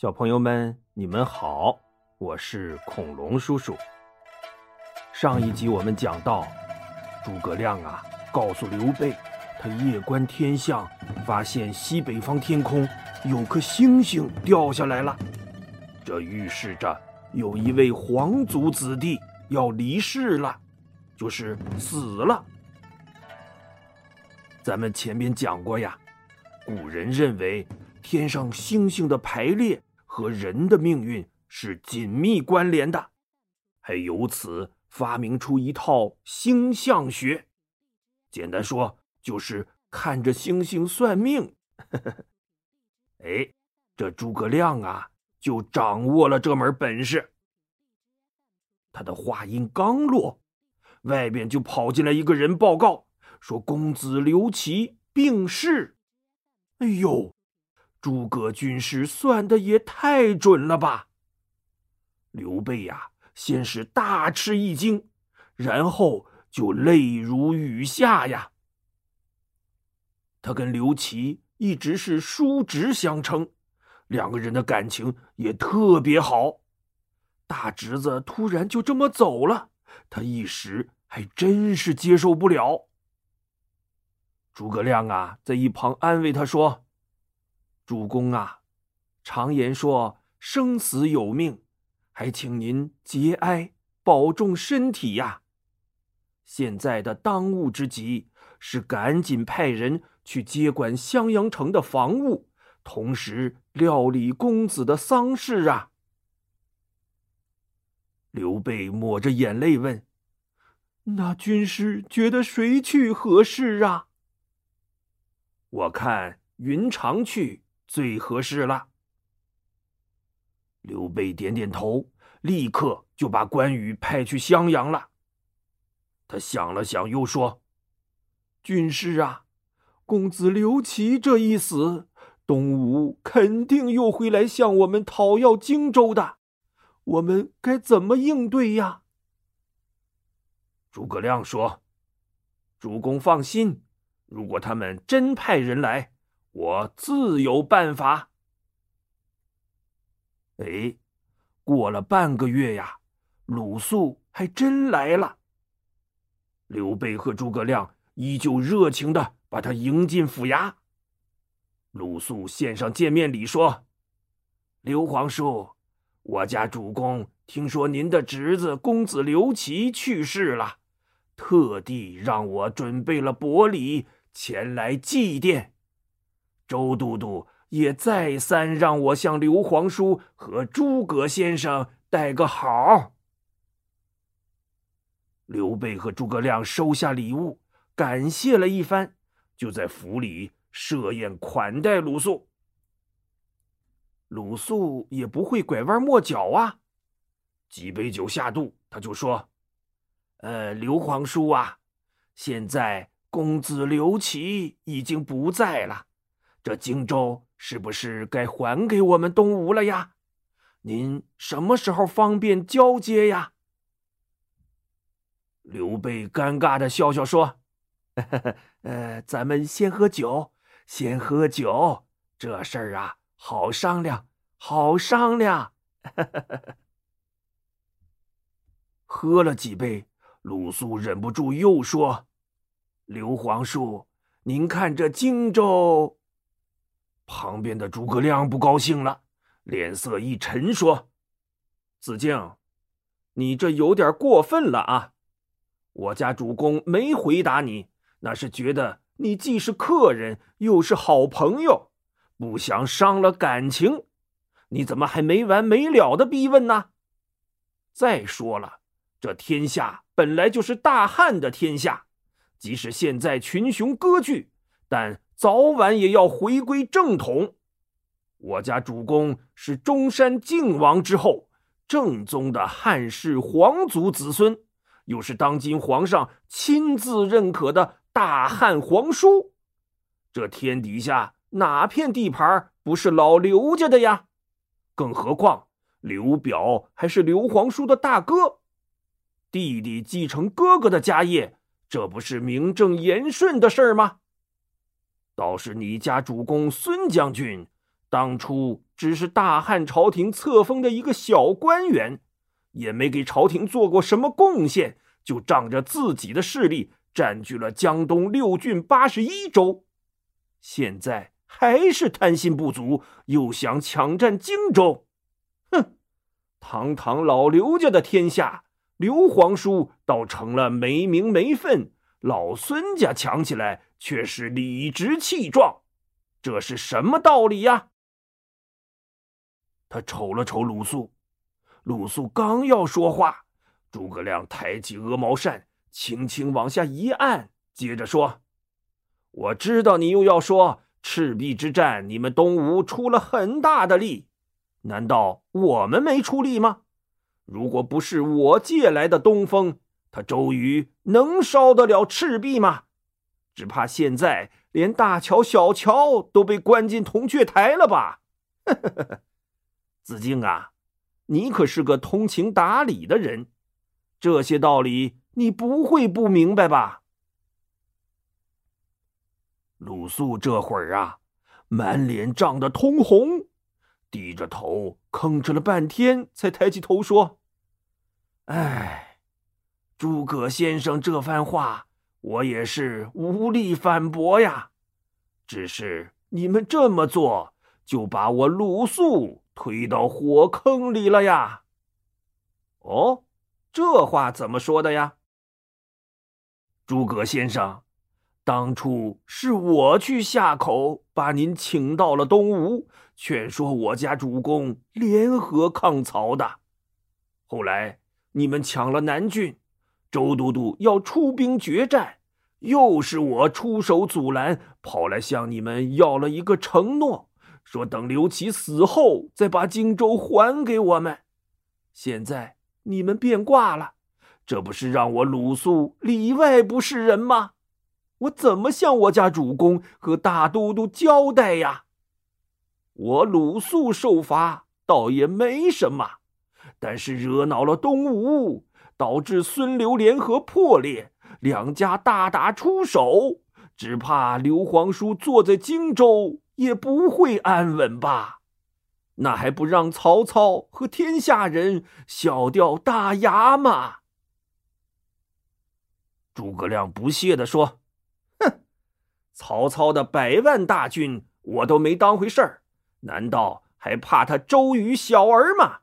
小朋友们，你们好，我是恐龙叔叔。上一集我们讲到，诸葛亮啊，告诉刘备，他夜观天象，发现西北方天空有颗星星掉下来了，这预示着有一位皇族子弟要离世了，就是死了。咱们前面讲过呀，古人认为天上星星的排列。和人的命运是紧密关联的，还由此发明出一套星象学。简单说，就是看着星星算命。哎，这诸葛亮啊，就掌握了这门本事。他的话音刚落，外边就跑进来一个人报告说：“公子刘琦病逝。”哎呦！诸葛军师算的也太准了吧！刘备呀，先是大吃一惊，然后就泪如雨下呀。他跟刘琦一直是叔侄相称，两个人的感情也特别好。大侄子突然就这么走了，他一时还真是接受不了。诸葛亮啊，在一旁安慰他说。主公啊，常言说生死有命，还请您节哀，保重身体呀。现在的当务之急是赶紧派人去接管襄阳城的防务，同时料理公子的丧事啊。刘备抹着眼泪问：“那军师觉得谁去合适啊？”我看云长去。最合适了。刘备点点头，立刻就把关羽派去襄阳了。他想了想，又说：“军师啊，公子刘琦这一死，东吴肯定又会来向我们讨要荆州的，我们该怎么应对呀？”诸葛亮说：“主公放心，如果他们真派人来。”我自有办法。哎，过了半个月呀，鲁肃还真来了。刘备和诸葛亮依旧热情的把他迎进府衙。鲁肃献上见面礼，说：“刘皇叔，我家主公听说您的侄子公子刘琦去世了，特地让我准备了薄礼前来祭奠。”周都督也再三让我向刘皇叔和诸葛先生带个好。刘备和诸葛亮收下礼物，感谢了一番，就在府里设宴款待鲁肃。鲁肃也不会拐弯抹角啊，几杯酒下肚，他就说：“呃，刘皇叔啊，现在公子刘琦已经不在了。”这荆州是不是该还给我们东吴了呀？您什么时候方便交接呀？刘备尴尬的笑笑说：“呃，咱们先喝酒，先喝酒，这事儿啊，好商量，好商量。”喝了几杯，鲁肃忍不住又说：“刘皇叔，您看这荆州……”旁边的诸葛亮不高兴了，脸色一沉，说：“子敬，你这有点过分了啊！我家主公没回答你，那是觉得你既是客人，又是好朋友，不想伤了感情。你怎么还没完没了的逼问呢？再说了，这天下本来就是大汉的天下，即使现在群雄割据，但……”早晚也要回归正统。我家主公是中山靖王之后正宗的汉室皇族子孙，又是当今皇上亲自认可的大汉皇叔。这天底下哪片地盘不是老刘家的呀？更何况刘表还是刘皇叔的大哥，弟弟继承哥哥的家业，这不是名正言顺的事儿吗？倒是你家主公孙将军，当初只是大汉朝廷册封的一个小官员，也没给朝廷做过什么贡献，就仗着自己的势力占据了江东六郡八十一州，现在还是贪心不足，又想抢占荆州。哼，堂堂老刘家的天下，刘皇叔倒成了没名没分，老孙家抢起来却是理直气壮，这是什么道理呀？他瞅了瞅鲁肃，鲁肃刚要说话，诸葛亮抬起鹅毛扇，轻轻往下一按，接着说：“我知道你又要说赤壁之战，你们东吴出了很大的力，难道我们没出力吗？如果不是我借来的东风，他周瑜能烧得了赤壁吗？只怕现在连大乔、小乔都被关进铜雀台了吧？”。子敬啊，你可是个通情达理的人，这些道理你不会不明白吧？鲁肃这会儿啊，满脸涨得通红，低着头吭哧了半天，才抬起头说：“哎，诸葛先生这番话，我也是无力反驳呀。只是你们这么做，就把我鲁肃……”推到火坑里了呀！哦，这话怎么说的呀？诸葛先生，当初是我去下口把您请到了东吴，劝说我家主公联合抗曹的。后来你们抢了南郡，周都督要出兵决战，又是我出手阻拦，跑来向你们要了一个承诺。说等刘琦死后再把荆州还给我们，现在你们变卦了，这不是让我鲁肃里外不是人吗？我怎么向我家主公和大都督交代呀？我鲁肃受罚倒也没什么，但是惹恼了东吴，导致孙刘联合破裂，两家大打出手，只怕刘皇叔坐在荆州。也不会安稳吧？那还不让曹操和天下人笑掉大牙吗？诸葛亮不屑地说：“哼，曹操的百万大军我都没当回事儿，难道还怕他周瑜小儿吗？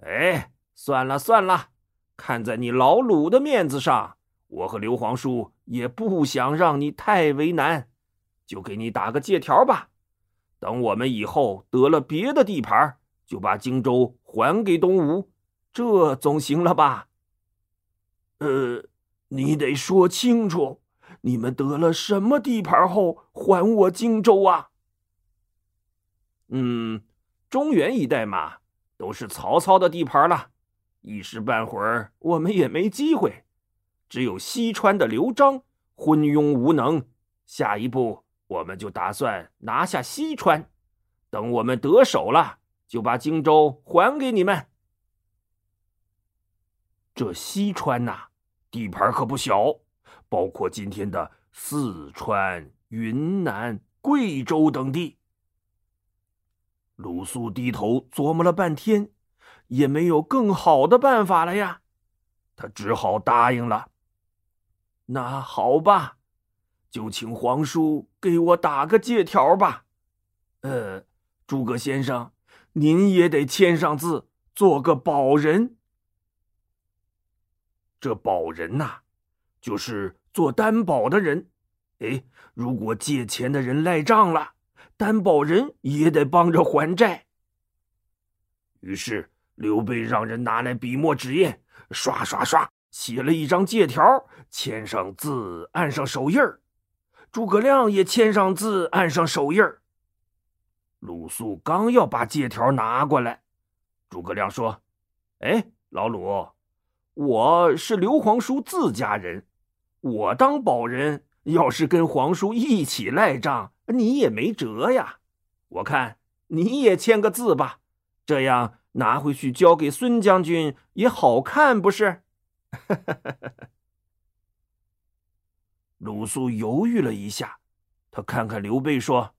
哎，算了算了，看在你老鲁的面子上，我和刘皇叔也不想让你太为难。”就给你打个借条吧，等我们以后得了别的地盘，就把荆州还给东吴，这总行了吧？呃，你得说清楚，你们得了什么地盘后还我荆州啊？嗯，中原一带嘛，都是曹操的地盘了，一时半会儿我们也没机会。只有西川的刘璋昏庸无能，下一步。我们就打算拿下西川，等我们得手了，就把荆州还给你们。这西川呐，地盘可不小，包括今天的四川、云南、贵州等地。鲁肃低头琢磨了半天，也没有更好的办法了呀，他只好答应了。那好吧。就请皇叔给我打个借条吧，呃，诸葛先生，您也得签上字，做个保人。这保人呐，就是做担保的人。哎，如果借钱的人赖账了，担保人也得帮着还债。于是刘备让人拿来笔墨纸砚，刷刷刷写了一张借条，签上字，按上手印儿。诸葛亮也签上字，按上手印儿。鲁肃刚要把借条拿过来，诸葛亮说：“哎，老鲁，我是刘皇叔自家人，我当保人，要是跟皇叔一起赖账，你也没辙呀。我看你也签个字吧，这样拿回去交给孙将军也好看，不是？” 鲁肃犹豫了一下，他看看刘备说：“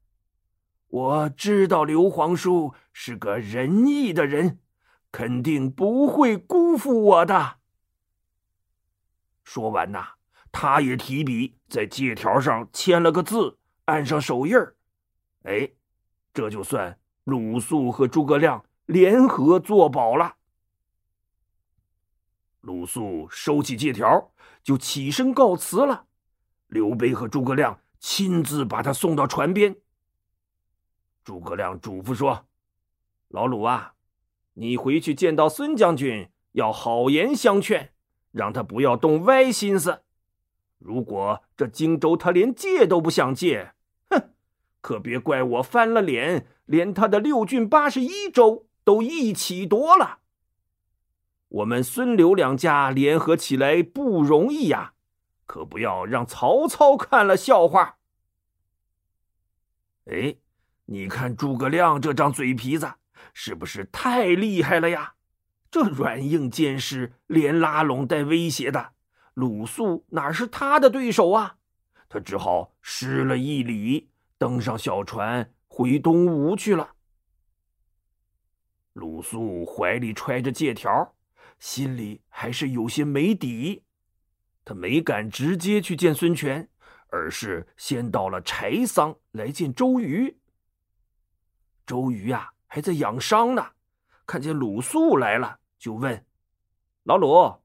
我知道刘皇叔是个仁义的人，肯定不会辜负我的。”说完呐，他也提笔在借条上签了个字，按上手印儿。哎，这就算鲁肃和诸葛亮联合作保了。鲁肃收起借条，就起身告辞了。刘备和诸葛亮亲自把他送到船边。诸葛亮嘱咐说：“老鲁啊，你回去见到孙将军，要好言相劝，让他不要动歪心思。如果这荆州他连借都不想借，哼，可别怪我翻了脸，连他的六郡八十一州都一起夺了。”我们孙刘两家联合起来不容易呀，可不要让曹操看了笑话。哎，你看诸葛亮这张嘴皮子是不是太厉害了呀？这软硬兼施，连拉拢带威胁的，鲁肃哪是他的对手啊？他只好施了一礼，登上小船回东吴去了。鲁肃怀里揣着借条。心里还是有些没底，他没敢直接去见孙权，而是先到了柴桑来见周瑜。周瑜呀，还在养伤呢，看见鲁肃来了，就问：“老鲁，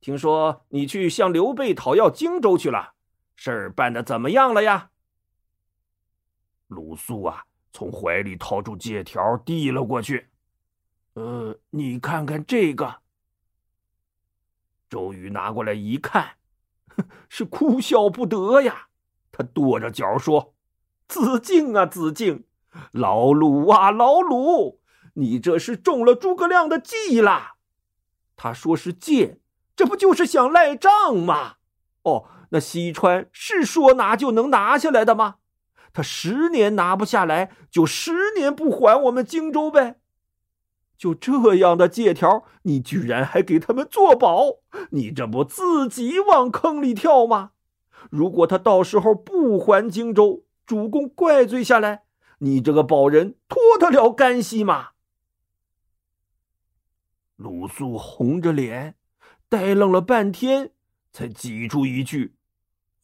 听说你去向刘备讨要荆州去了，事儿办的怎么样了呀？”鲁肃啊，从怀里掏出借条递了过去：“呃，你看看这个。”周瑜拿过来一看，是哭笑不得呀。他跺着脚说：“子敬啊，子敬，老鲁啊，老鲁，你这是中了诸葛亮的计啦。他说是借，这不就是想赖账吗？哦，那西川是说拿就能拿下来的吗？他十年拿不下来，就十年不还我们荆州呗。”就这样的借条，你居然还给他们做保？你这不自己往坑里跳吗？如果他到时候不还荆州，主公怪罪下来，你这个保人脱得了干系吗？鲁肃红着脸，呆愣了半天，才挤出一句：“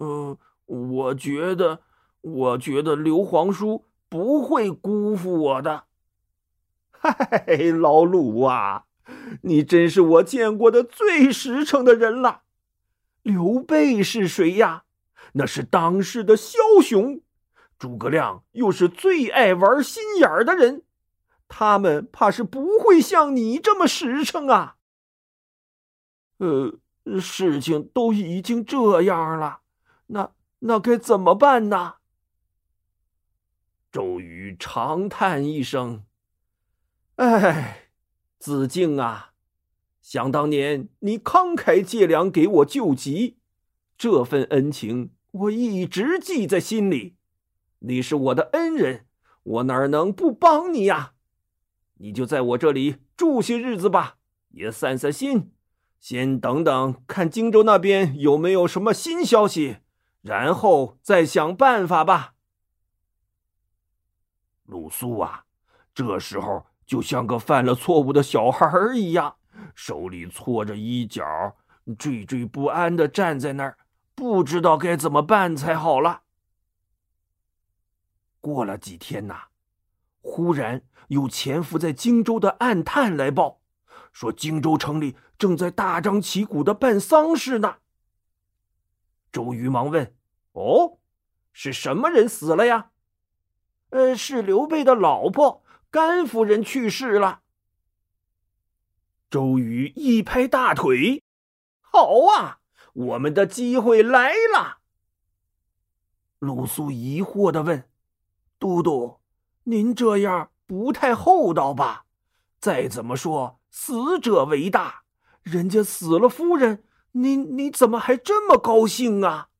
嗯，我觉得，我觉得刘皇叔不会辜负我的。” 嗨，老鲁啊，你真是我见过的最实诚的人了。刘备是谁呀？那是当世的枭雄。诸葛亮又是最爱玩心眼儿的人，他们怕是不会像你这么实诚啊。呃，事情都已经这样了，那那该怎么办呢？周瑜长叹一声。哎，子敬啊，想当年你慷慨借粮给我救急，这份恩情我一直记在心里。你是我的恩人，我哪能不帮你呀？你就在我这里住些日子吧，也散散心。先等等，看荆州那边有没有什么新消息，然后再想办法吧。鲁肃啊，这时候。就像个犯了错误的小孩儿一样，手里搓着衣角，惴惴不安的站在那儿，不知道该怎么办才好了。过了几天呐，忽然有潜伏在荆州的暗探来报，说荆州城里正在大张旗鼓的办丧事呢。周瑜忙问：“哦，是什么人死了呀？”“呃，是刘备的老婆。”甘夫人去世了。周瑜一拍大腿：“好啊，我们的机会来了。”鲁肃疑惑的问：“都督，您这样不太厚道吧？再怎么说，死者为大，人家死了夫人，你你怎么还这么高兴啊？”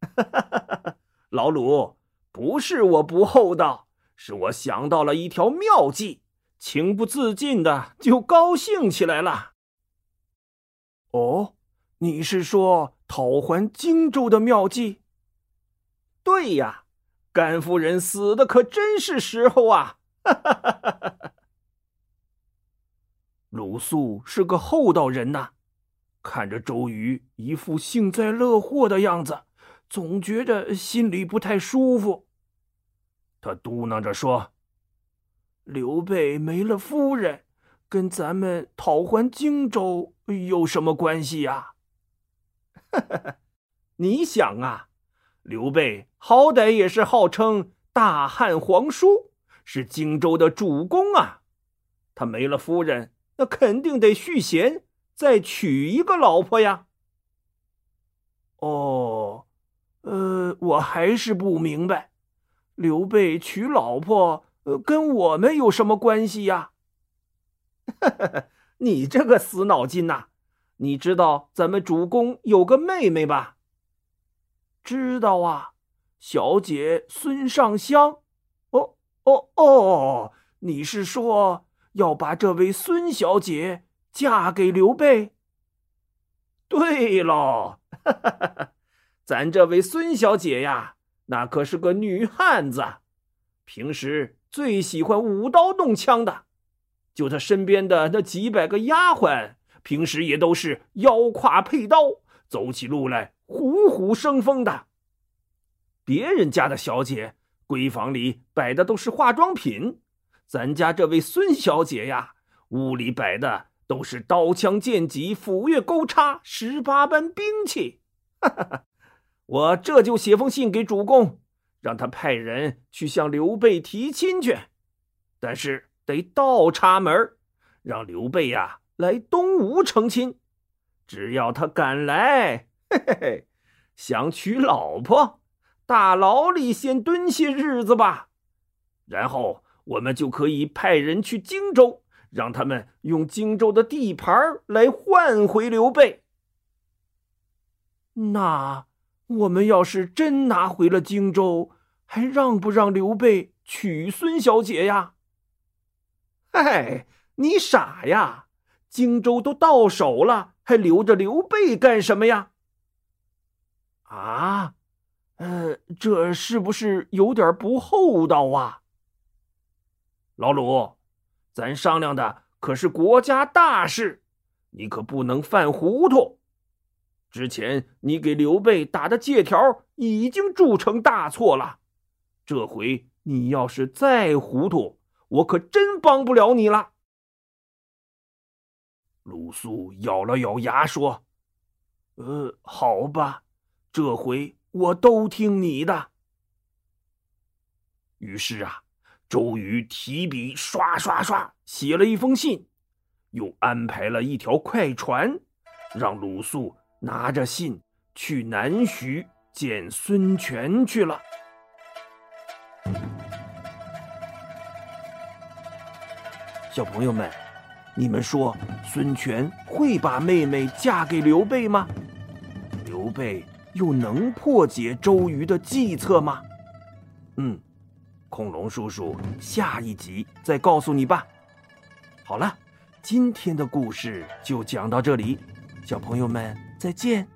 老鲁，不是我不厚道。是我想到了一条妙计，情不自禁的就高兴起来了。哦，你是说讨还荆州的妙计？对呀，甘夫人死的可真是时候啊！鲁肃是个厚道人呐，看着周瑜一副幸灾乐祸的样子，总觉着心里不太舒服。他嘟囔着说：“刘备没了夫人，跟咱们讨还荆州有什么关系呀？” 你想啊，刘备好歹也是号称大汉皇叔，是荆州的主公啊，他没了夫人。那肯定得续弦，再娶一个老婆呀。哦，呃，我还是不明白，刘备娶老婆，呃，跟我们有什么关系呀？你这个死脑筋呐！你知道咱们主公有个妹妹吧？知道啊，小姐孙尚香。哦哦哦，你是说？要把这位孙小姐嫁给刘备。对喽，咱这位孙小姐呀，那可是个女汉子，平时最喜欢舞刀弄枪的。就她身边的那几百个丫鬟，平时也都是腰挎佩刀，走起路来虎虎生风的。别人家的小姐，闺房里摆的都是化妆品。咱家这位孙小姐呀，屋里摆的都是刀枪剑戟、斧钺钩叉十八般兵器。哈哈，我这就写封信给主公，让他派人去向刘备提亲去。但是得倒插门，让刘备呀来东吴成亲。只要他敢来，嘿嘿嘿，想娶老婆，大牢里先蹲些日子吧，然后。我们就可以派人去荆州，让他们用荆州的地盘来换回刘备。那我们要是真拿回了荆州，还让不让刘备娶孙小姐呀？哎，你傻呀！荆州都到手了，还留着刘备干什么呀？啊，呃，这是不是有点不厚道啊？老鲁，咱商量的可是国家大事，你可不能犯糊涂。之前你给刘备打的借条已经铸成大错了，这回你要是再糊涂，我可真帮不了你了。鲁肃咬了咬牙说：“呃，好吧，这回我都听你的。”于是啊。周瑜提笔刷刷刷写了一封信，又安排了一条快船，让鲁肃拿着信去南徐见孙权去了。小朋友们，你们说孙权会把妹妹嫁给刘备吗？刘备又能破解周瑜的计策吗？嗯。恐龙叔叔，下一集再告诉你吧。好了，今天的故事就讲到这里，小朋友们再见。